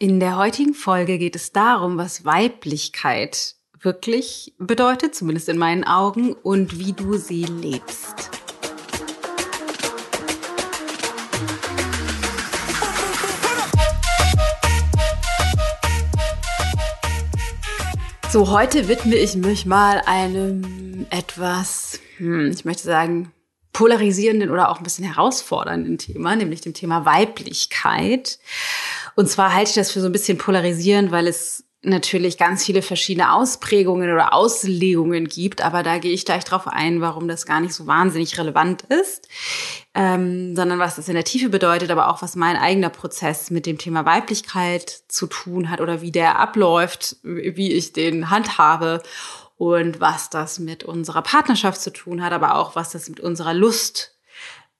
In der heutigen Folge geht es darum, was Weiblichkeit wirklich bedeutet, zumindest in meinen Augen, und wie du sie lebst. So, heute widme ich mich mal einem etwas, hm, ich möchte sagen, polarisierenden oder auch ein bisschen herausfordernden Thema, nämlich dem Thema Weiblichkeit. Und zwar halte ich das für so ein bisschen polarisierend, weil es natürlich ganz viele verschiedene Ausprägungen oder Auslegungen gibt, aber da gehe ich gleich drauf ein, warum das gar nicht so wahnsinnig relevant ist, ähm, sondern was das in der Tiefe bedeutet, aber auch was mein eigener Prozess mit dem Thema Weiblichkeit zu tun hat oder wie der abläuft, wie ich den handhabe und was das mit unserer Partnerschaft zu tun hat, aber auch was das mit unserer Lust,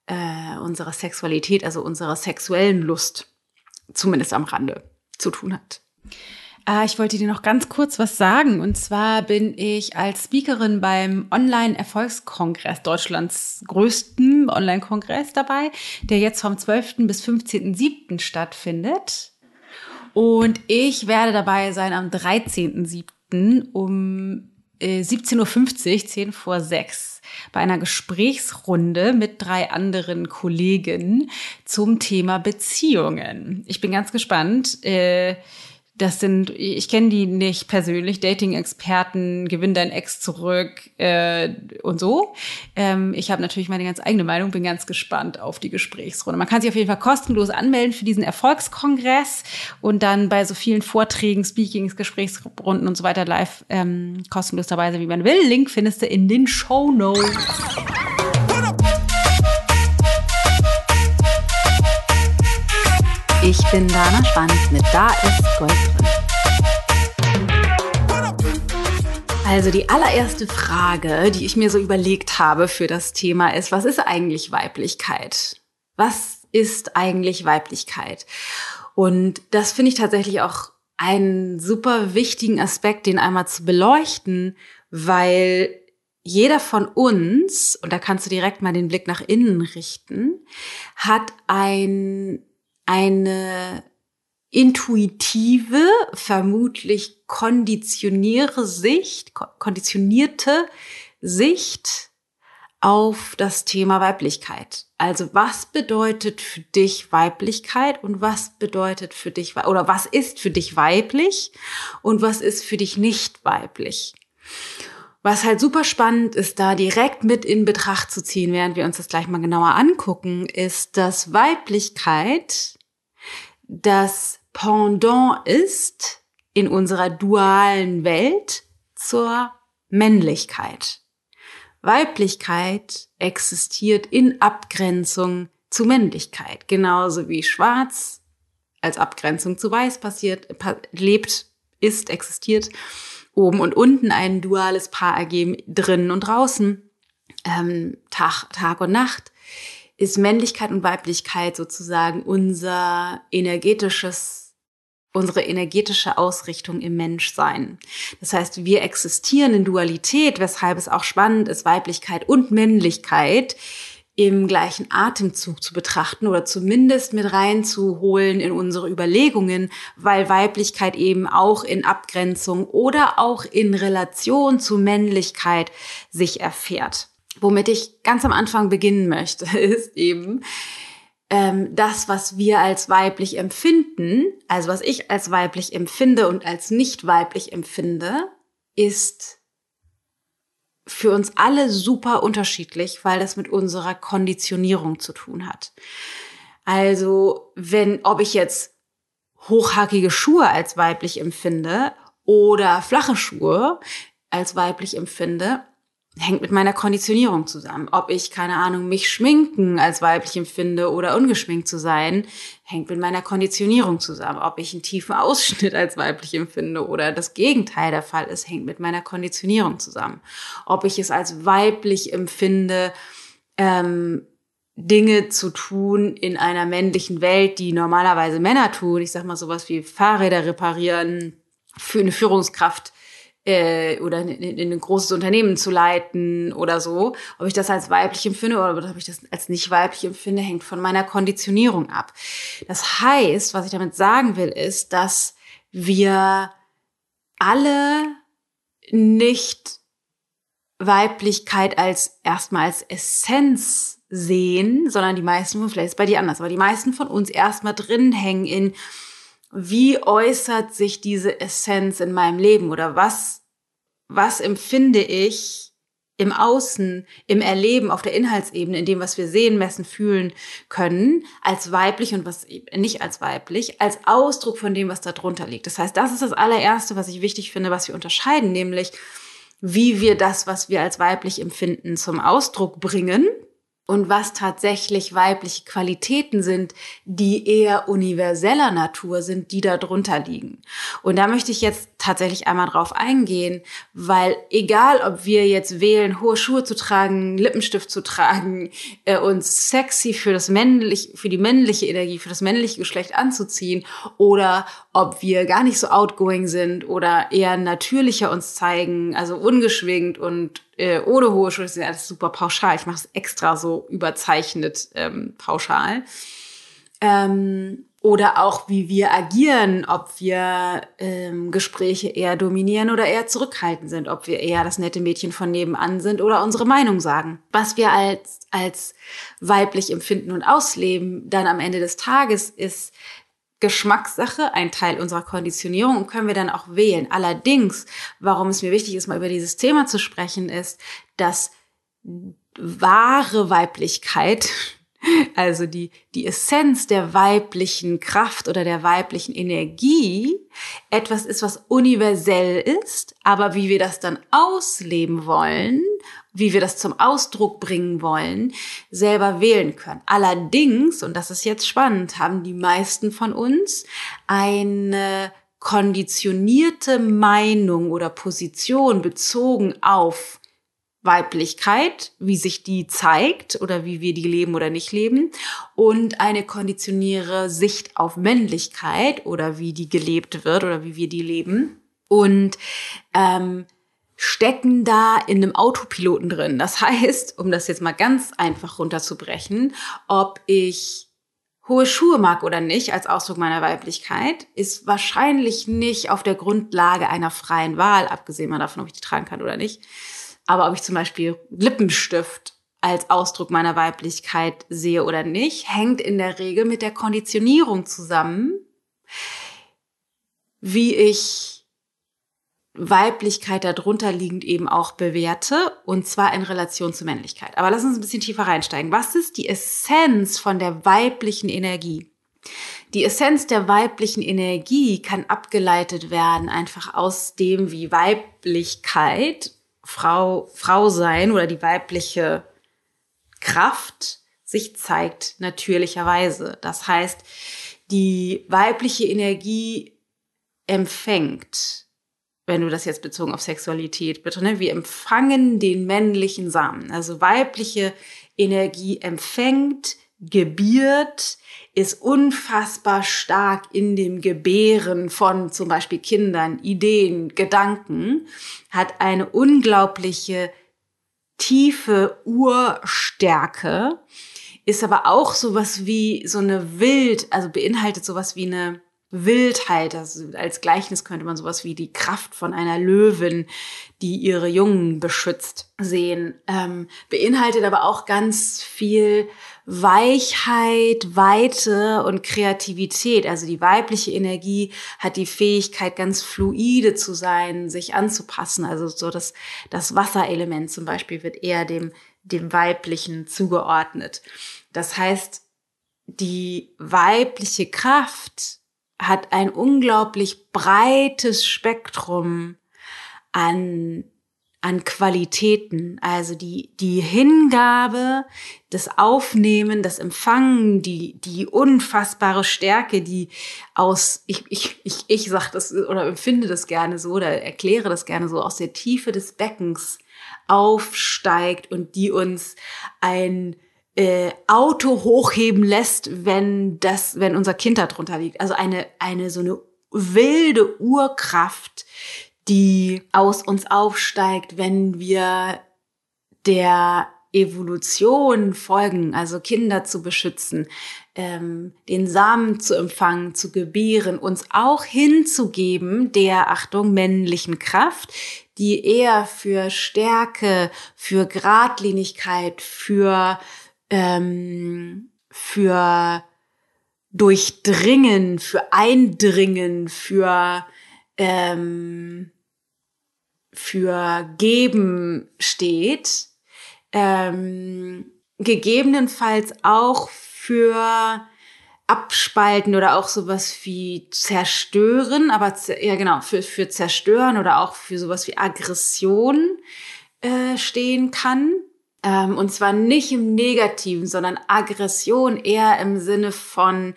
äh, unserer Sexualität, also unserer sexuellen Lust zumindest am Rande zu tun hat. Ah, ich wollte dir noch ganz kurz was sagen. Und zwar bin ich als Speakerin beim Online-Erfolgskongress, Deutschlands größten Online-Kongress dabei, der jetzt vom 12. bis 15.07. stattfindet. Und ich werde dabei sein am 13.07. um 17.50 Uhr, 10 vor 6, bei einer Gesprächsrunde mit drei anderen Kollegen zum Thema Beziehungen. Ich bin ganz gespannt. Äh, das sind, ich kenne die nicht persönlich, Dating-Experten, gewinn dein Ex zurück äh, und so. Ähm, ich habe natürlich meine ganz eigene Meinung, bin ganz gespannt auf die Gesprächsrunde. Man kann sich auf jeden Fall kostenlos anmelden für diesen Erfolgskongress und dann bei so vielen Vorträgen, Speakings, Gesprächsrunden und so weiter live ähm, kostenlos dabei sein, wie man will. Link findest du in den Show Notes. Ich bin Dana Schwanz mit Da ist Gold drin. Also die allererste Frage, die ich mir so überlegt habe für das Thema ist, was ist eigentlich Weiblichkeit? Was ist eigentlich Weiblichkeit? Und das finde ich tatsächlich auch einen super wichtigen Aspekt, den einmal zu beleuchten, weil jeder von uns, und da kannst du direkt mal den Blick nach innen richten, hat ein eine intuitive, vermutlich konditionierte Sicht, konditionierte Sicht auf das Thema Weiblichkeit. Also was bedeutet für dich Weiblichkeit und was bedeutet für dich oder was ist für dich weiblich und was ist für dich nicht weiblich? Was halt super spannend ist, da direkt mit in Betracht zu ziehen, während wir uns das gleich mal genauer angucken, ist, dass Weiblichkeit das Pendant ist in unserer dualen Welt zur Männlichkeit. Weiblichkeit existiert in Abgrenzung zu Männlichkeit, genauso wie Schwarz als Abgrenzung zu Weiß passiert, lebt, ist, existiert oben und unten ein duales Paar ergeben, drinnen und draußen, ähm, Tag, Tag und Nacht, ist Männlichkeit und Weiblichkeit sozusagen unser energetisches, unsere energetische Ausrichtung im Menschsein. Das heißt, wir existieren in Dualität, weshalb es auch spannend ist, Weiblichkeit und Männlichkeit im gleichen Atemzug zu betrachten oder zumindest mit reinzuholen in unsere Überlegungen, weil Weiblichkeit eben auch in Abgrenzung oder auch in Relation zu Männlichkeit sich erfährt. Womit ich ganz am Anfang beginnen möchte, ist eben, ähm, das, was wir als weiblich empfinden, also was ich als weiblich empfinde und als nicht weiblich empfinde, ist für uns alle super unterschiedlich, weil das mit unserer Konditionierung zu tun hat. Also, wenn, ob ich jetzt hochhackige Schuhe als weiblich empfinde oder flache Schuhe als weiblich empfinde, hängt mit meiner Konditionierung zusammen. Ob ich, keine Ahnung, mich schminken als weiblich empfinde oder ungeschminkt zu sein, hängt mit meiner Konditionierung zusammen. Ob ich einen tiefen Ausschnitt als weiblich empfinde oder das Gegenteil der Fall ist, hängt mit meiner Konditionierung zusammen. Ob ich es als weiblich empfinde, ähm, Dinge zu tun in einer männlichen Welt, die normalerweise Männer tun. Ich sag mal sowas wie Fahrräder reparieren, für eine Führungskraft äh, oder in, in, in ein großes Unternehmen zu leiten oder so. Ob ich das als weiblich empfinde oder ob ich das als nicht weiblich empfinde, hängt von meiner Konditionierung ab. Das heißt, was ich damit sagen will, ist, dass wir alle nicht Weiblichkeit als erstmal als Essenz sehen, sondern die meisten von, vielleicht ist bei dir anders, aber die meisten von uns erstmal drin hängen in, wie äußert sich diese Essenz in meinem Leben oder was, was empfinde ich im Außen, im Erleben, auf der Inhaltsebene, in dem, was wir sehen, messen, fühlen können, als weiblich und was nicht als weiblich, als Ausdruck von dem, was da drunter liegt. Das heißt, das ist das allererste, was ich wichtig finde, was wir unterscheiden, nämlich wie wir das, was wir als weiblich empfinden, zum Ausdruck bringen und was tatsächlich weibliche Qualitäten sind, die eher universeller Natur sind, die da drunter liegen. Und da möchte ich jetzt tatsächlich einmal drauf eingehen, weil egal, ob wir jetzt wählen, hohe Schuhe zu tragen, Lippenstift zu tragen, äh, uns sexy für das männliche, für die männliche Energie, für das männliche Geschlecht anzuziehen oder ob wir gar nicht so outgoing sind oder eher natürlicher uns zeigen, also ungeschwingt und äh, ohne hohe Schuhe, das ist alles super pauschal. Ich mache es extra so überzeichnet ähm, pauschal. Ähm, oder auch wie wir agieren, ob wir ähm, Gespräche eher dominieren oder eher zurückhaltend sind, ob wir eher das nette Mädchen von nebenan sind oder unsere Meinung sagen. Was wir als, als weiblich empfinden und ausleben, dann am Ende des Tages ist Geschmackssache, ein Teil unserer Konditionierung und können wir dann auch wählen. Allerdings, warum es mir wichtig ist, mal über dieses Thema zu sprechen, ist, dass wahre Weiblichkeit, also die, die Essenz der weiblichen Kraft oder der weiblichen Energie, etwas ist, was universell ist, aber wie wir das dann ausleben wollen wie wir das zum Ausdruck bringen wollen, selber wählen können. Allerdings, und das ist jetzt spannend, haben die meisten von uns eine konditionierte Meinung oder Position bezogen auf Weiblichkeit, wie sich die zeigt oder wie wir die leben oder nicht leben und eine konditioniere Sicht auf Männlichkeit oder wie die gelebt wird oder wie wir die leben. Und ähm, stecken da in einem Autopiloten drin. Das heißt, um das jetzt mal ganz einfach runterzubrechen, ob ich hohe Schuhe mag oder nicht als Ausdruck meiner Weiblichkeit, ist wahrscheinlich nicht auf der Grundlage einer freien Wahl, abgesehen davon, ob ich die tragen kann oder nicht. Aber ob ich zum Beispiel Lippenstift als Ausdruck meiner Weiblichkeit sehe oder nicht, hängt in der Regel mit der Konditionierung zusammen, wie ich Weiblichkeit darunter liegend eben auch bewerte und zwar in Relation zur Männlichkeit. Aber lass uns ein bisschen tiefer reinsteigen. Was ist die Essenz von der weiblichen Energie? Die Essenz der weiblichen Energie kann abgeleitet werden einfach aus dem, wie Weiblichkeit, Frau, Frau sein oder die weibliche Kraft sich zeigt natürlicherweise. Das heißt, die weibliche Energie empfängt wenn du das jetzt bezogen auf Sexualität bitte, ne? wir empfangen den männlichen Samen. Also weibliche Energie empfängt, gebiert, ist unfassbar stark in dem Gebären von zum Beispiel Kindern, Ideen, Gedanken, hat eine unglaubliche tiefe Urstärke, ist aber auch sowas wie so eine Wild, also beinhaltet sowas wie eine Wildheit. Also als Gleichnis könnte man sowas wie die Kraft von einer Löwin, die ihre Jungen beschützt, sehen. Ähm, beinhaltet aber auch ganz viel Weichheit, Weite und Kreativität. Also die weibliche Energie hat die Fähigkeit, ganz fluide zu sein, sich anzupassen. Also so das, das Wasserelement zum Beispiel wird eher dem, dem weiblichen zugeordnet. Das heißt, die weibliche Kraft hat ein unglaublich breites Spektrum an, an Qualitäten. Also die, die Hingabe, das Aufnehmen, das Empfangen, die, die unfassbare Stärke, die aus, ich, ich, ich, ich sag das oder empfinde das gerne so oder erkläre das gerne so, aus der Tiefe des Beckens aufsteigt und die uns ein äh, Auto hochheben lässt, wenn das, wenn unser Kind da drunter liegt. Also eine, eine so eine wilde Urkraft, die aus uns aufsteigt, wenn wir der Evolution folgen, also Kinder zu beschützen, ähm, den Samen zu empfangen, zu gebären, uns auch hinzugeben der, Achtung, männlichen Kraft, die eher für Stärke, für Gradlinigkeit, für, ähm, für Durchdringen, für Eindringen, für, ähm, für Geben steht ähm, gegebenenfalls auch für abspalten oder auch sowas wie zerstören, aber ja genau, für, für zerstören oder auch für sowas wie Aggression äh, stehen kann. Ähm, und zwar nicht im Negativen, sondern Aggression eher im Sinne von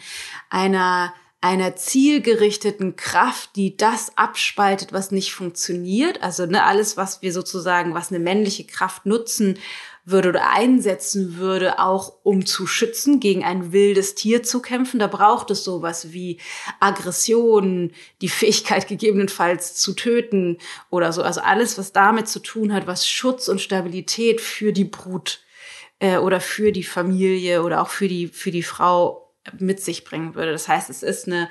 einer einer zielgerichteten Kraft, die das abspaltet, was nicht funktioniert. Also ne, alles, was wir sozusagen, was eine männliche Kraft nutzen würde oder einsetzen würde, auch um zu schützen, gegen ein wildes Tier zu kämpfen. Da braucht es sowas wie Aggression, die Fähigkeit gegebenenfalls zu töten oder so. Also alles, was damit zu tun hat, was Schutz und Stabilität für die Brut äh, oder für die Familie oder auch für die, für die Frau mit sich bringen würde. Das heißt, es ist eine,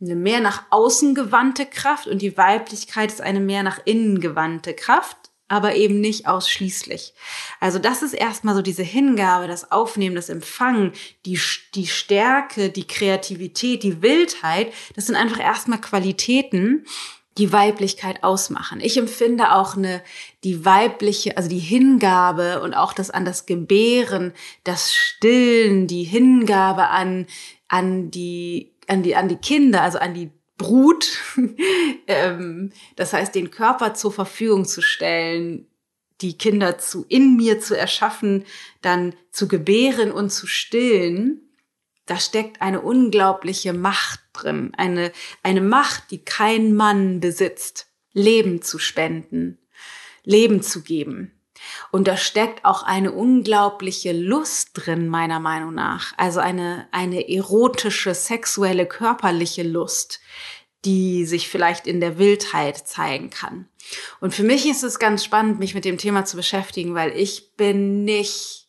eine mehr nach außen gewandte Kraft und die Weiblichkeit ist eine mehr nach innen gewandte Kraft, aber eben nicht ausschließlich. Also das ist erstmal so diese Hingabe, das Aufnehmen, das Empfangen, die, die Stärke, die Kreativität, die Wildheit. Das sind einfach erstmal Qualitäten, die Weiblichkeit ausmachen. Ich empfinde auch eine, die weibliche, also die Hingabe und auch das an das Gebären, das Stillen, die Hingabe an, an die, an die, an die Kinder, also an die Brut, ähm, das heißt, den Körper zur Verfügung zu stellen, die Kinder zu, in mir zu erschaffen, dann zu gebären und zu stillen, da steckt eine unglaubliche Macht drin, eine, eine Macht, die kein Mann besitzt, Leben zu spenden, Leben zu geben. Und da steckt auch eine unglaubliche Lust drin, meiner Meinung nach. Also eine, eine erotische, sexuelle, körperliche Lust, die sich vielleicht in der Wildheit zeigen kann. Und für mich ist es ganz spannend, mich mit dem Thema zu beschäftigen, weil ich bin nicht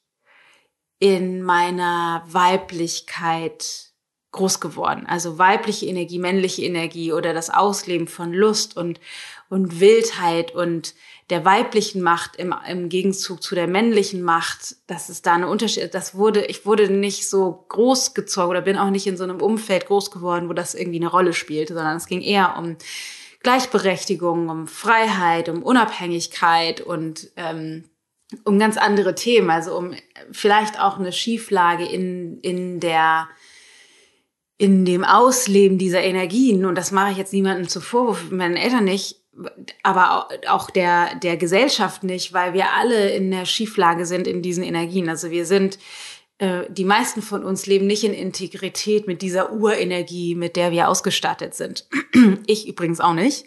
in meiner Weiblichkeit groß geworden. Also weibliche Energie, männliche Energie oder das Ausleben von Lust und, und Wildheit und der weiblichen Macht im, im Gegenzug zu der männlichen Macht, dass es da eine Unterschied, das wurde, ich wurde nicht so groß gezogen oder bin auch nicht in so einem Umfeld groß geworden, wo das irgendwie eine Rolle spielte, sondern es ging eher um Gleichberechtigung, um Freiheit, um Unabhängigkeit und ähm, um ganz andere Themen, also um vielleicht auch eine Schieflage in, in der in dem Ausleben dieser Energien, und das mache ich jetzt niemandem zu Vorwurf, meinen Eltern nicht, aber auch der, der Gesellschaft nicht, weil wir alle in der Schieflage sind in diesen Energien. Also wir sind, die meisten von uns leben nicht in Integrität mit dieser Urenergie, mit der wir ausgestattet sind. Ich übrigens auch nicht.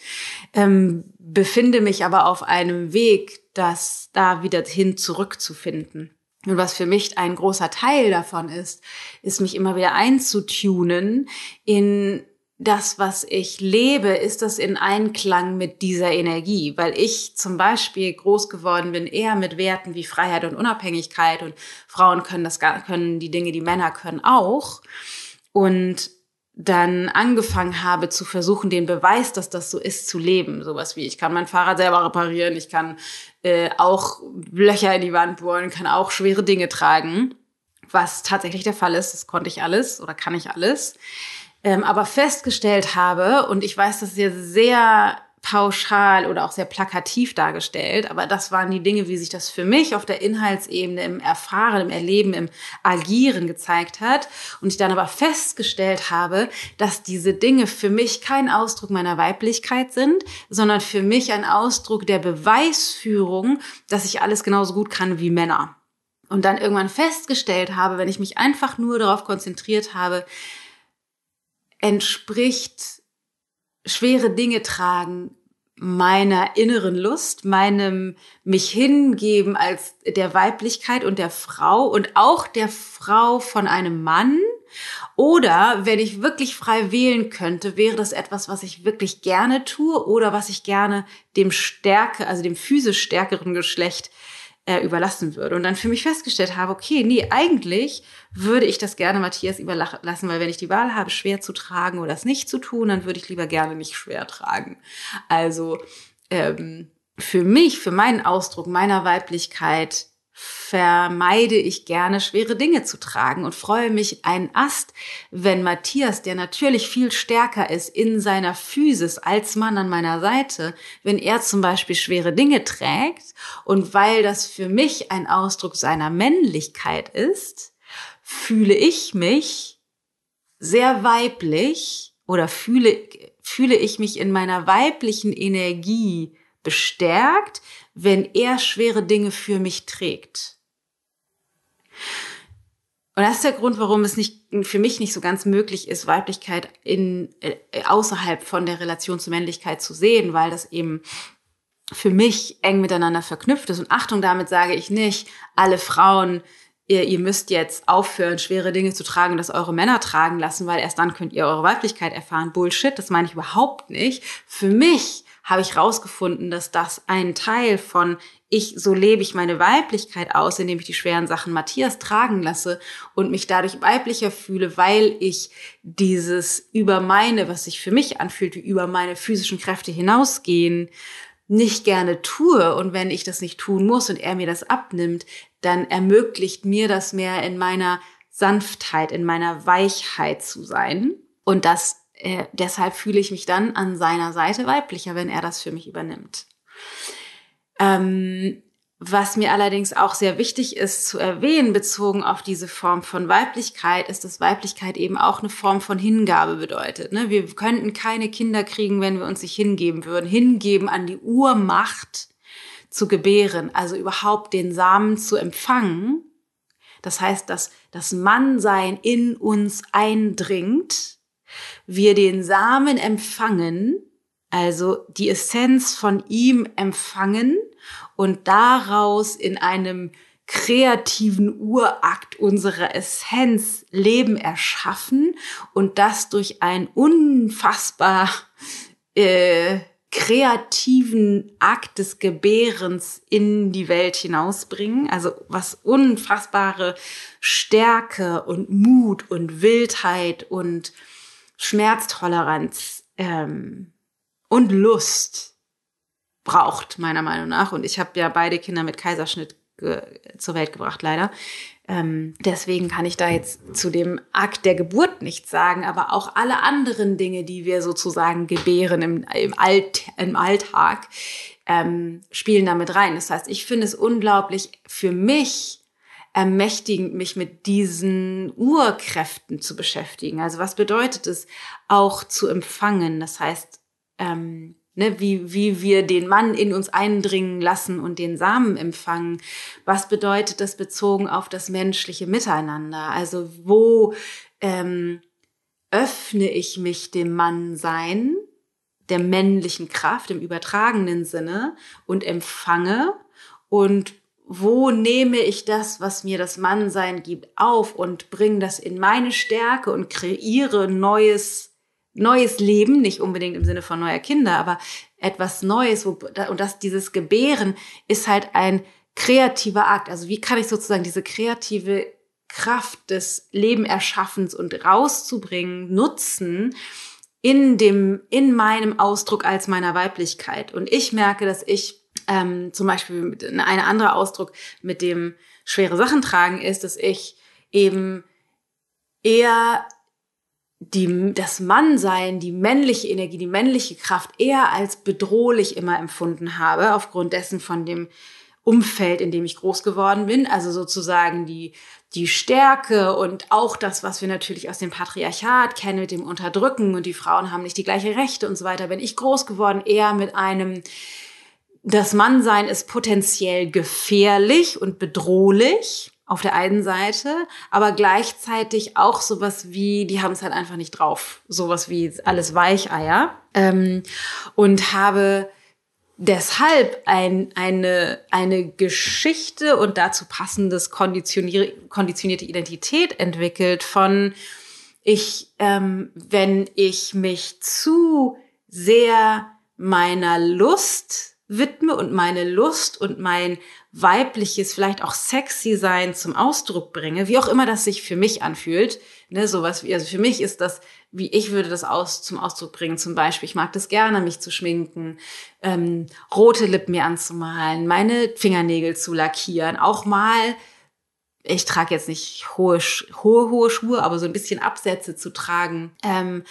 Ähm, befinde mich aber auf einem Weg, das da wieder hin zurückzufinden. Und was für mich ein großer Teil davon ist, ist mich immer wieder einzutunen in das, was ich lebe, ist das in Einklang mit dieser Energie, weil ich zum Beispiel groß geworden bin eher mit Werten wie Freiheit und Unabhängigkeit und Frauen können das können die Dinge, die Männer können auch und dann angefangen habe zu versuchen, den Beweis, dass das so ist, zu leben. Sowas wie, ich kann mein Fahrrad selber reparieren, ich kann äh, auch Löcher in die Wand bohren, kann auch schwere Dinge tragen, was tatsächlich der Fall ist. Das konnte ich alles oder kann ich alles. Ähm, aber festgestellt habe, und ich weiß, das ist ja sehr pauschal oder auch sehr plakativ dargestellt, aber das waren die Dinge, wie sich das für mich auf der Inhaltsebene im Erfahren, im Erleben, im Agieren gezeigt hat und ich dann aber festgestellt habe, dass diese Dinge für mich kein Ausdruck meiner Weiblichkeit sind, sondern für mich ein Ausdruck der Beweisführung, dass ich alles genauso gut kann wie Männer. Und dann irgendwann festgestellt habe, wenn ich mich einfach nur darauf konzentriert habe, entspricht schwere Dinge tragen meiner inneren Lust, meinem mich hingeben als der Weiblichkeit und der Frau und auch der Frau von einem Mann. Oder wenn ich wirklich frei wählen könnte, wäre das etwas, was ich wirklich gerne tue oder was ich gerne dem Stärke, also dem physisch stärkeren Geschlecht äh, überlassen würde. Und dann für mich festgestellt habe, okay, nee, eigentlich würde ich das gerne Matthias überlassen, weil wenn ich die Wahl habe, schwer zu tragen oder es nicht zu tun, dann würde ich lieber gerne nicht schwer tragen. Also ähm, für mich, für meinen Ausdruck meiner Weiblichkeit vermeide ich gerne schwere Dinge zu tragen und freue mich ein Ast, wenn Matthias, der natürlich viel stärker ist in seiner Physis als Mann an meiner Seite, wenn er zum Beispiel schwere Dinge trägt und weil das für mich ein Ausdruck seiner Männlichkeit ist, fühle ich mich sehr weiblich oder fühle, fühle ich mich in meiner weiblichen Energie bestärkt, wenn er schwere Dinge für mich trägt. Und das ist der Grund, warum es nicht, für mich nicht so ganz möglich ist, Weiblichkeit in, äh, außerhalb von der Relation zur Männlichkeit zu sehen, weil das eben für mich eng miteinander verknüpft ist. Und Achtung, damit sage ich nicht, alle Frauen, ihr, ihr müsst jetzt aufhören, schwere Dinge zu tragen, das eure Männer tragen lassen, weil erst dann könnt ihr eure Weiblichkeit erfahren. Bullshit, das meine ich überhaupt nicht. Für mich habe ich rausgefunden, dass das ein Teil von ich, so lebe ich meine Weiblichkeit aus, indem ich die schweren Sachen Matthias tragen lasse und mich dadurch weiblicher fühle, weil ich dieses über meine, was sich für mich anfühlt, wie über meine physischen Kräfte hinausgehen, nicht gerne tue. Und wenn ich das nicht tun muss und er mir das abnimmt, dann ermöglicht mir das mehr in meiner Sanftheit, in meiner Weichheit zu sein. Und das äh, deshalb fühle ich mich dann an seiner Seite weiblicher, wenn er das für mich übernimmt. Ähm, was mir allerdings auch sehr wichtig ist zu erwähnen, bezogen auf diese Form von Weiblichkeit, ist, dass Weiblichkeit eben auch eine Form von Hingabe bedeutet. Ne? Wir könnten keine Kinder kriegen, wenn wir uns nicht hingeben würden. Hingeben an die Urmacht zu gebären, also überhaupt den Samen zu empfangen. Das heißt, dass das Mannsein in uns eindringt wir den Samen empfangen, also die Essenz von ihm empfangen und daraus in einem kreativen Urakt unserer Essenz Leben erschaffen und das durch einen unfassbar äh, kreativen Akt des Gebärens in die Welt hinausbringen. Also was unfassbare Stärke und Mut und Wildheit und Schmerztoleranz ähm, und Lust braucht, meiner Meinung nach. Und ich habe ja beide Kinder mit Kaiserschnitt zur Welt gebracht, leider. Ähm, deswegen kann ich da jetzt zu dem Akt der Geburt nichts sagen, aber auch alle anderen Dinge, die wir sozusagen gebären im, im, Alt, im Alltag, ähm, spielen damit rein. Das heißt, ich finde es unglaublich für mich ermächtigend, mich mit diesen Urkräften zu beschäftigen. Also was bedeutet es auch zu empfangen? Das heißt, ähm, ne, wie, wie wir den Mann in uns eindringen lassen und den Samen empfangen. Was bedeutet das bezogen auf das menschliche Miteinander? Also wo ähm, öffne ich mich dem Mannsein, der männlichen Kraft im übertragenen Sinne und empfange und wo nehme ich das, was mir das Mannsein gibt, auf und bringe das in meine Stärke und kreiere neues, neues Leben, nicht unbedingt im Sinne von neuer Kinder, aber etwas Neues, wo, und das, dieses Gebären ist halt ein kreativer Akt. Also wie kann ich sozusagen diese kreative Kraft des Lebenerschaffens und rauszubringen, nutzen, in dem, in meinem Ausdruck als meiner Weiblichkeit. Und ich merke, dass ich ähm, zum Beispiel ein anderer Ausdruck mit dem schwere Sachen tragen ist, dass ich eben eher die, das Mannsein, die männliche Energie, die männliche Kraft eher als bedrohlich immer empfunden habe, aufgrund dessen von dem Umfeld, in dem ich groß geworden bin. Also sozusagen die, die Stärke und auch das, was wir natürlich aus dem Patriarchat kennen mit dem Unterdrücken und die Frauen haben nicht die gleiche Rechte und so weiter. Bin ich groß geworden eher mit einem das Mannsein ist potenziell gefährlich und bedrohlich auf der einen Seite, aber gleichzeitig auch sowas wie, die haben es halt einfach nicht drauf, sowas wie alles Weicheier. Ähm, und habe deshalb ein, eine, eine Geschichte und dazu passendes konditionierte Identität entwickelt von ich, ähm, wenn ich mich zu sehr meiner Lust widme und meine Lust und mein weibliches, vielleicht auch sexy sein zum Ausdruck bringe, wie auch immer das sich für mich anfühlt, ne, sowas wie, also für mich ist das, wie ich würde das aus, zum Ausdruck bringen, zum Beispiel, ich mag das gerne, mich zu schminken, ähm, rote Lippen mir anzumalen, meine Fingernägel zu lackieren, auch mal ich trage jetzt nicht hohe, hohe, hohe Schuhe, aber so ein bisschen Absätze zu tragen, ähm,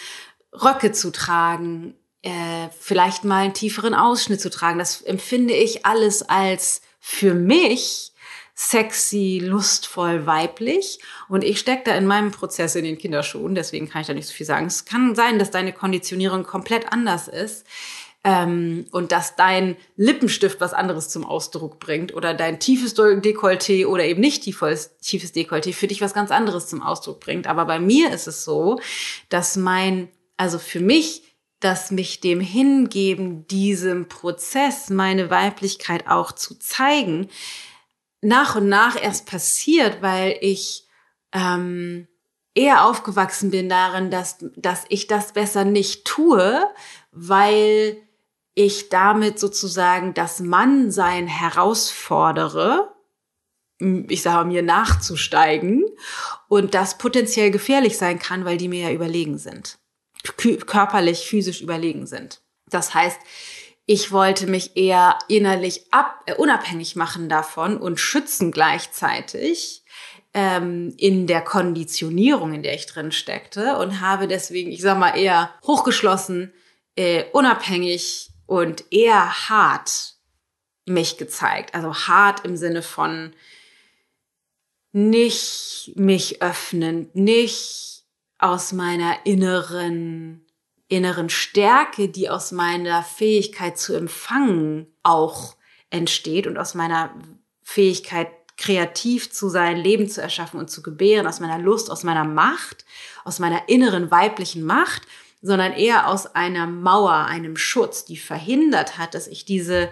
Röcke zu tragen, äh, vielleicht mal einen tieferen Ausschnitt zu tragen. Das empfinde ich alles als für mich sexy, lustvoll, weiblich. Und ich stecke da in meinem Prozess in den Kinderschuhen, deswegen kann ich da nicht so viel sagen. Es kann sein, dass deine Konditionierung komplett anders ist ähm, und dass dein Lippenstift was anderes zum Ausdruck bringt oder dein tiefes Dekolleté oder eben nicht tiefes, tiefes Dekolleté für dich was ganz anderes zum Ausdruck bringt. Aber bei mir ist es so, dass mein, also für mich, dass mich dem hingeben, diesem Prozess meine Weiblichkeit auch zu zeigen, nach und nach erst passiert, weil ich ähm, eher aufgewachsen bin darin, dass, dass ich das besser nicht tue, weil ich damit sozusagen das Mannsein herausfordere, ich sage mir nachzusteigen und das potenziell gefährlich sein kann, weil die mir ja überlegen sind, körperlich, physisch überlegen sind. Das heißt, ich wollte mich eher innerlich ab, äh, unabhängig machen davon und schützen gleichzeitig ähm, in der Konditionierung, in der ich drin steckte und habe deswegen, ich sag mal, eher hochgeschlossen, äh, unabhängig und eher hart mich gezeigt. Also hart im Sinne von nicht mich öffnen, nicht aus meiner inneren inneren Stärke, die aus meiner Fähigkeit zu empfangen auch entsteht und aus meiner Fähigkeit kreativ zu sein, Leben zu erschaffen und zu gebären, aus meiner Lust, aus meiner Macht, aus meiner inneren weiblichen Macht sondern eher aus einer Mauer, einem Schutz, die verhindert hat, dass ich diese,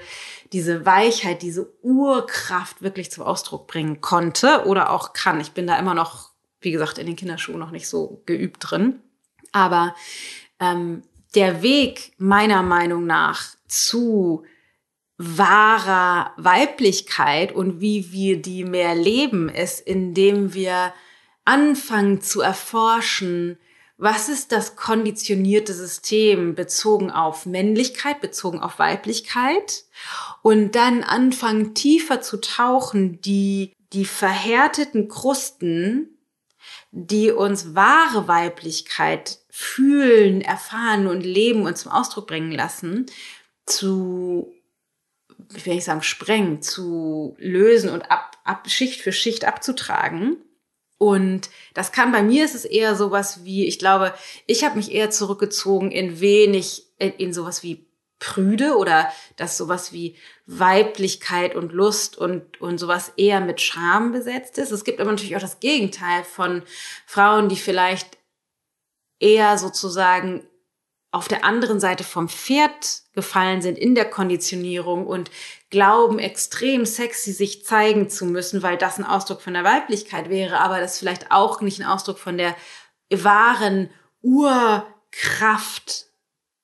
diese Weichheit, diese Urkraft wirklich zum Ausdruck bringen konnte oder auch kann. Ich bin da immer noch, wie gesagt, in den Kinderschuhen noch nicht so geübt drin. Aber ähm, der Weg meiner Meinung nach zu wahrer Weiblichkeit und wie wir die mehr leben, ist, indem wir anfangen zu erforschen, was ist das konditionierte System bezogen auf Männlichkeit, bezogen auf Weiblichkeit und dann anfangen tiefer zu tauchen, die, die verhärteten Krusten, die uns wahre Weiblichkeit fühlen, erfahren und leben und zum Ausdruck bringen lassen, zu, wie will ich sagen, sprengen, zu lösen und ab, ab Schicht für Schicht abzutragen. Und das kann bei mir ist es eher sowas wie, ich glaube, ich habe mich eher zurückgezogen in wenig, in, in sowas wie prüde oder dass sowas wie Weiblichkeit und Lust und, und sowas eher mit Scham besetzt ist. Es gibt aber natürlich auch das Gegenteil von Frauen, die vielleicht eher sozusagen auf der anderen Seite vom Pferd gefallen sind in der Konditionierung und glauben, extrem sexy sich zeigen zu müssen, weil das ein Ausdruck von der Weiblichkeit wäre, aber das vielleicht auch nicht ein Ausdruck von der wahren Urkraft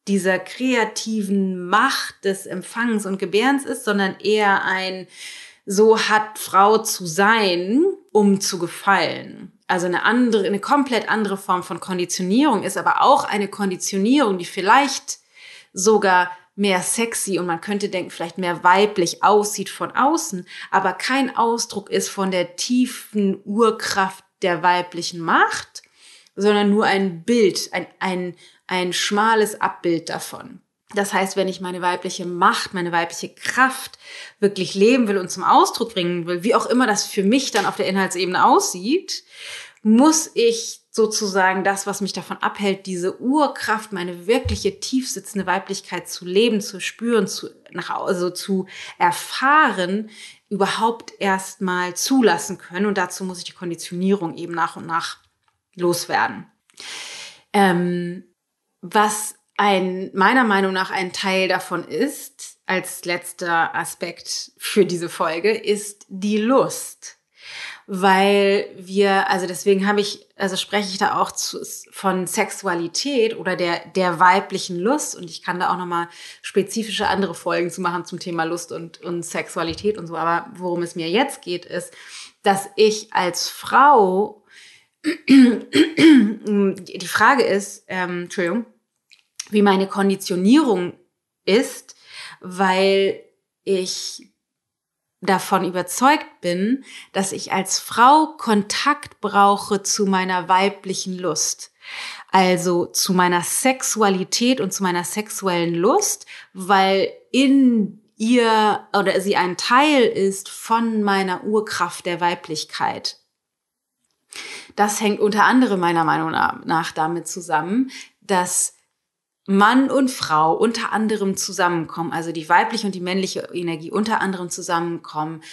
dieser kreativen Macht des Empfangens und Gebärens ist, sondern eher ein, so hat Frau zu sein, um zu gefallen. Also eine andere, eine komplett andere Form von Konditionierung ist, aber auch eine Konditionierung, die vielleicht sogar mehr sexy und man könnte denken, vielleicht mehr weiblich aussieht von außen, aber kein Ausdruck ist von der tiefen Urkraft der weiblichen Macht, sondern nur ein Bild, ein, ein, ein schmales Abbild davon. Das heißt, wenn ich meine weibliche Macht, meine weibliche Kraft wirklich leben will und zum Ausdruck bringen will, wie auch immer das für mich dann auf der Inhaltsebene aussieht, muss ich sozusagen das, was mich davon abhält, diese Urkraft, meine wirkliche tiefsitzende Weiblichkeit zu leben, zu spüren, zu, nach, also zu erfahren, überhaupt erstmal zulassen können. Und dazu muss ich die Konditionierung eben nach und nach loswerden. Ähm, was ein, meiner Meinung nach ein Teil davon ist, als letzter Aspekt für diese Folge, ist die Lust. weil wir, also deswegen habe ich, also spreche ich da auch zu, von Sexualität oder der, der weiblichen Lust und ich kann da auch nochmal spezifische andere Folgen zu machen zum Thema Lust und, und Sexualität und so. Aber worum es mir jetzt geht, ist, dass ich als Frau, die Frage ist, ähm, Entschuldigung, wie meine Konditionierung ist, weil ich davon überzeugt bin, dass ich als Frau Kontakt brauche zu meiner weiblichen Lust. Also zu meiner Sexualität und zu meiner sexuellen Lust, weil in ihr oder sie ein Teil ist von meiner Urkraft der Weiblichkeit. Das hängt unter anderem meiner Meinung nach damit zusammen, dass Mann und Frau unter anderem zusammenkommen, also die weibliche und die männliche Energie unter anderem zusammenkommen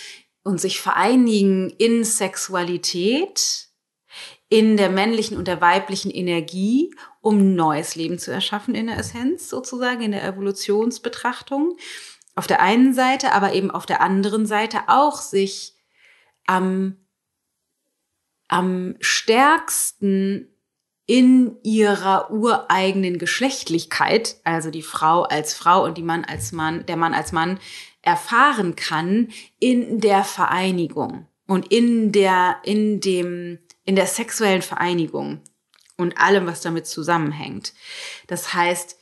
und sich vereinigen in Sexualität, in der männlichen und der weiblichen Energie, um neues Leben zu erschaffen in der Essenz sozusagen, in der Evolutionsbetrachtung. Auf der einen Seite, aber eben auf der anderen Seite auch sich am, am stärksten in ihrer ureigenen Geschlechtlichkeit, also die Frau als Frau und die Mann als Mann, der Mann als Mann, erfahren kann in der Vereinigung und in der, in dem, in der sexuellen Vereinigung und allem, was damit zusammenhängt. Das heißt,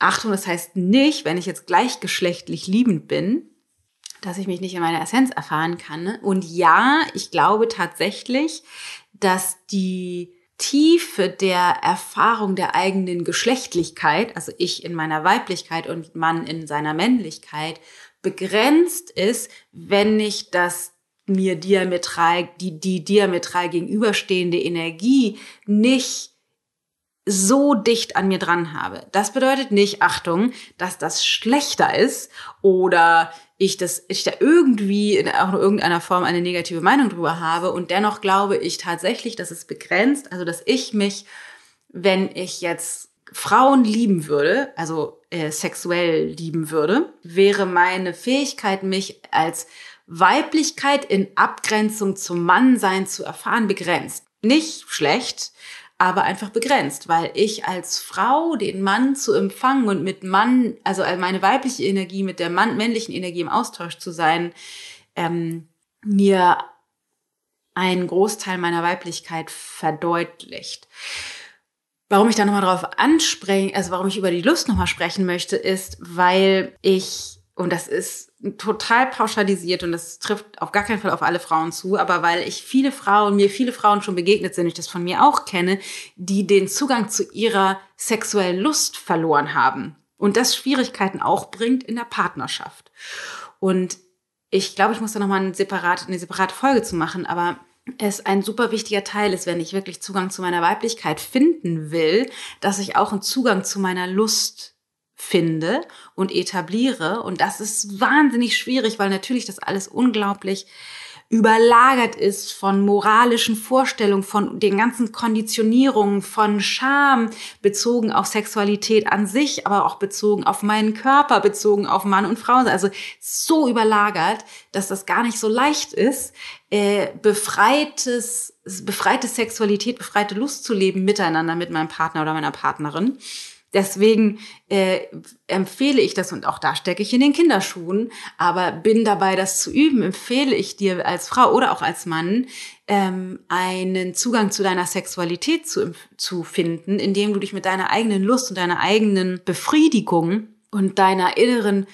Achtung, das heißt nicht, wenn ich jetzt gleichgeschlechtlich liebend bin, dass ich mich nicht in meiner Essenz erfahren kann. Und ja, ich glaube tatsächlich, dass die Tiefe der Erfahrung der eigenen Geschlechtlichkeit, also ich in meiner Weiblichkeit und Mann in seiner Männlichkeit, begrenzt ist, wenn ich das mir diametral, die, die diametral gegenüberstehende Energie nicht so dicht an mir dran habe. Das bedeutet nicht, Achtung, dass das schlechter ist oder ich das, ich da irgendwie in auch in irgendeiner Form eine negative Meinung drüber habe und dennoch glaube ich tatsächlich, dass es begrenzt, also dass ich mich, wenn ich jetzt Frauen lieben würde, also äh, sexuell lieben würde, wäre meine Fähigkeit, mich als Weiblichkeit in Abgrenzung zum Mannsein zu erfahren, begrenzt. Nicht schlecht, aber einfach begrenzt, weil ich als Frau den Mann zu empfangen und mit Mann, also meine weibliche Energie mit der Mann, männlichen Energie im Austausch zu sein, ähm, mir einen Großteil meiner Weiblichkeit verdeutlicht. Warum ich da nochmal drauf anspreche, also warum ich über die Lust nochmal sprechen möchte, ist, weil ich und das ist total pauschalisiert und das trifft auf gar keinen Fall auf alle Frauen zu, aber weil ich viele Frauen, mir viele Frauen schon begegnet sind, ich das von mir auch kenne, die den Zugang zu ihrer sexuellen Lust verloren haben und das Schwierigkeiten auch bringt in der Partnerschaft. Und ich glaube, ich muss da nochmal eine separate, eine separate Folge zu machen, aber es ein super wichtiger Teil ist, wenn ich wirklich Zugang zu meiner Weiblichkeit finden will, dass ich auch einen Zugang zu meiner Lust finde und etabliere. Und das ist wahnsinnig schwierig, weil natürlich das alles unglaublich überlagert ist von moralischen Vorstellungen, von den ganzen Konditionierungen, von Scham bezogen auf Sexualität an sich, aber auch bezogen auf meinen Körper, bezogen auf Mann und Frau. Also so überlagert, dass das gar nicht so leicht ist, äh, befreites, befreite Sexualität, befreite Lust zu leben miteinander mit meinem Partner oder meiner Partnerin. Deswegen äh, empfehle ich das und auch da stecke ich in den Kinderschuhen, aber bin dabei, das zu üben, empfehle ich dir als Frau oder auch als Mann ähm, einen Zugang zu deiner Sexualität zu, zu finden, indem du dich mit deiner eigenen Lust und deiner eigenen Befriedigung und deiner inneren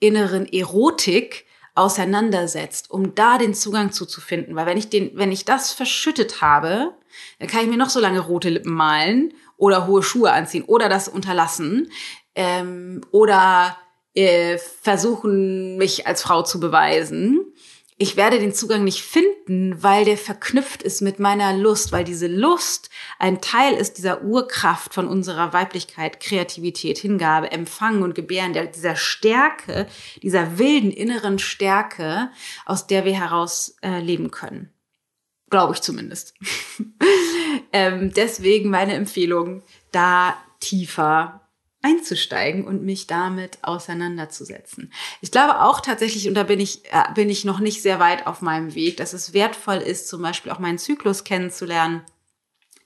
inneren Erotik auseinandersetzt, um da den Zugang zuzufinden. Weil wenn ich den, wenn ich das verschüttet habe, dann kann ich mir noch so lange rote Lippen malen oder hohe Schuhe anziehen oder das unterlassen ähm, oder äh, versuchen, mich als Frau zu beweisen. Ich werde den Zugang nicht finden, weil der verknüpft ist mit meiner Lust, weil diese Lust ein Teil ist dieser Urkraft von unserer Weiblichkeit, Kreativität, Hingabe, Empfangen und Gebären, der, dieser Stärke, dieser wilden inneren Stärke, aus der wir heraus äh, leben können. Glaube ich zumindest. ähm, deswegen meine Empfehlung, da tiefer einzusteigen und mich damit auseinanderzusetzen. Ich glaube auch tatsächlich, und da bin ich, äh, bin ich noch nicht sehr weit auf meinem Weg, dass es wertvoll ist, zum Beispiel auch meinen Zyklus kennenzulernen,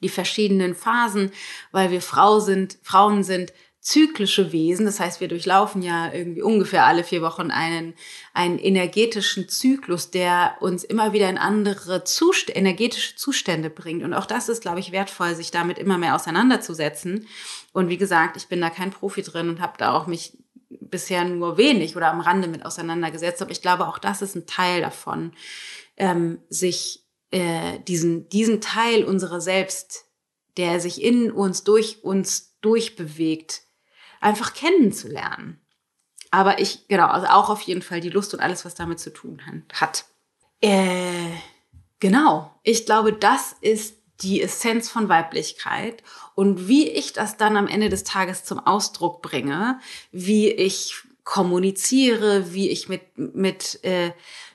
die verschiedenen Phasen, weil wir Frau sind, Frauen sind zyklische Wesen. Das heißt, wir durchlaufen ja irgendwie ungefähr alle vier Wochen einen, einen energetischen Zyklus, der uns immer wieder in andere Zust energetische Zustände bringt. Und auch das ist, glaube ich, wertvoll, sich damit immer mehr auseinanderzusetzen. Und wie gesagt, ich bin da kein Profi drin und habe da auch mich bisher nur wenig oder am Rande mit auseinandergesetzt. Aber ich glaube, auch das ist ein Teil davon, ähm, sich äh, diesen, diesen Teil unserer selbst, der sich in uns, durch uns durchbewegt, einfach kennenzulernen. Aber ich, genau, also auch auf jeden Fall die Lust und alles, was damit zu tun hat. Äh, genau, ich glaube, das ist die Essenz von Weiblichkeit und wie ich das dann am Ende des Tages zum Ausdruck bringe, wie ich kommuniziere, wie ich mit, mit äh,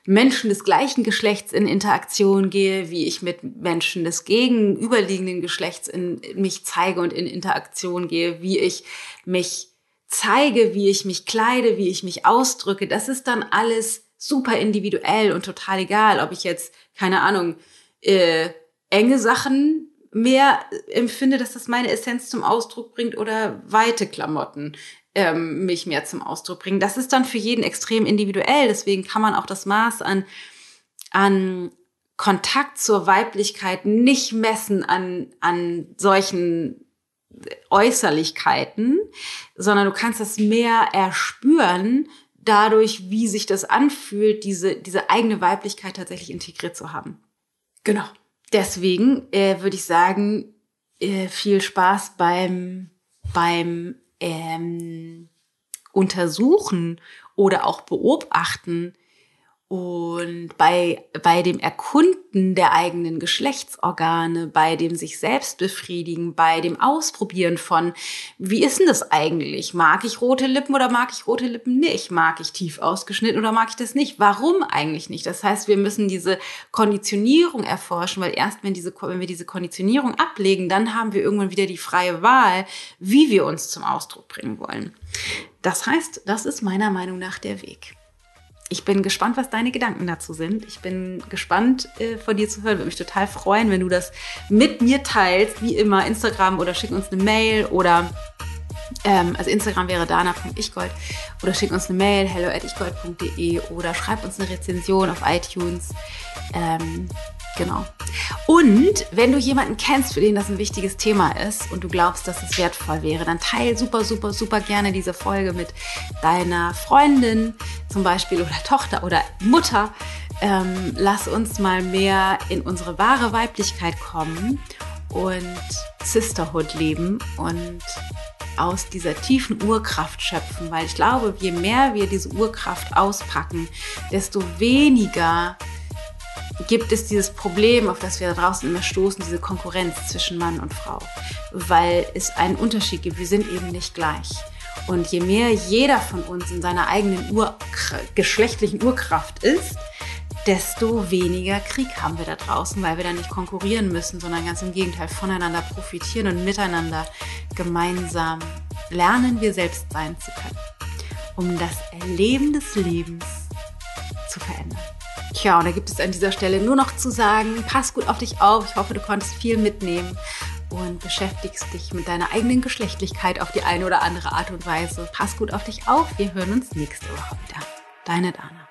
Menschen des gleichen Geschlechts in Interaktion gehe, wie ich mit Menschen des gegenüberliegenden Geschlechts in mich zeige und in Interaktion gehe, wie ich mich zeige, wie ich mich kleide, wie ich mich ausdrücke. Das ist dann alles super individuell und total egal, ob ich jetzt, keine Ahnung, äh, enge Sachen mehr empfinde, dass das meine Essenz zum Ausdruck bringt oder weite Klamotten ähm, mich mehr zum Ausdruck bringen. Das ist dann für jeden extrem individuell. Deswegen kann man auch das Maß an, an Kontakt zur Weiblichkeit nicht messen an, an solchen Äußerlichkeiten, sondern du kannst das mehr erspüren dadurch, wie sich das anfühlt, diese, diese eigene Weiblichkeit tatsächlich integriert zu haben. Genau. Deswegen äh, würde ich sagen, äh, viel Spaß beim, beim ähm, untersuchen oder auch beobachten, und bei, bei dem Erkunden der eigenen Geschlechtsorgane, bei dem sich selbst befriedigen, bei dem Ausprobieren von, wie ist denn das eigentlich? Mag ich rote Lippen oder mag ich rote Lippen nicht? Mag ich tief ausgeschnitten oder mag ich das nicht? Warum eigentlich nicht? Das heißt, wir müssen diese Konditionierung erforschen, weil erst wenn, diese, wenn wir diese Konditionierung ablegen, dann haben wir irgendwann wieder die freie Wahl, wie wir uns zum Ausdruck bringen wollen. Das heißt, das ist meiner Meinung nach der Weg ich bin gespannt, was deine Gedanken dazu sind. Ich bin gespannt, äh, von dir zu hören. Würde mich total freuen, wenn du das mit mir teilst, wie immer Instagram oder schick uns eine Mail oder ähm, also Instagram wäre dana.ichgold oder schick uns eine Mail hello at ichgold.de oder schreib uns eine Rezension auf iTunes. Ähm, Genau. Und wenn du jemanden kennst, für den das ein wichtiges Thema ist und du glaubst, dass es wertvoll wäre, dann teile super, super, super gerne diese Folge mit deiner Freundin zum Beispiel oder Tochter oder Mutter. Ähm, lass uns mal mehr in unsere wahre Weiblichkeit kommen und Sisterhood leben und aus dieser tiefen Urkraft schöpfen, weil ich glaube, je mehr wir diese Urkraft auspacken, desto weniger gibt es dieses Problem, auf das wir da draußen immer stoßen, diese Konkurrenz zwischen Mann und Frau, weil es einen Unterschied gibt. Wir sind eben nicht gleich. Und je mehr jeder von uns in seiner eigenen Ur geschlechtlichen Urkraft ist, desto weniger Krieg haben wir da draußen, weil wir da nicht konkurrieren müssen, sondern ganz im Gegenteil voneinander profitieren und miteinander gemeinsam lernen, wir selbst sein zu können, um das Erleben des Lebens zu verändern. Tja, und da gibt es an dieser Stelle nur noch zu sagen, pass gut auf dich auf. Ich hoffe, du konntest viel mitnehmen und beschäftigst dich mit deiner eigenen Geschlechtlichkeit auf die eine oder andere Art und Weise. Pass gut auf dich auf. Wir hören uns nächste Woche wieder. Deine Dana.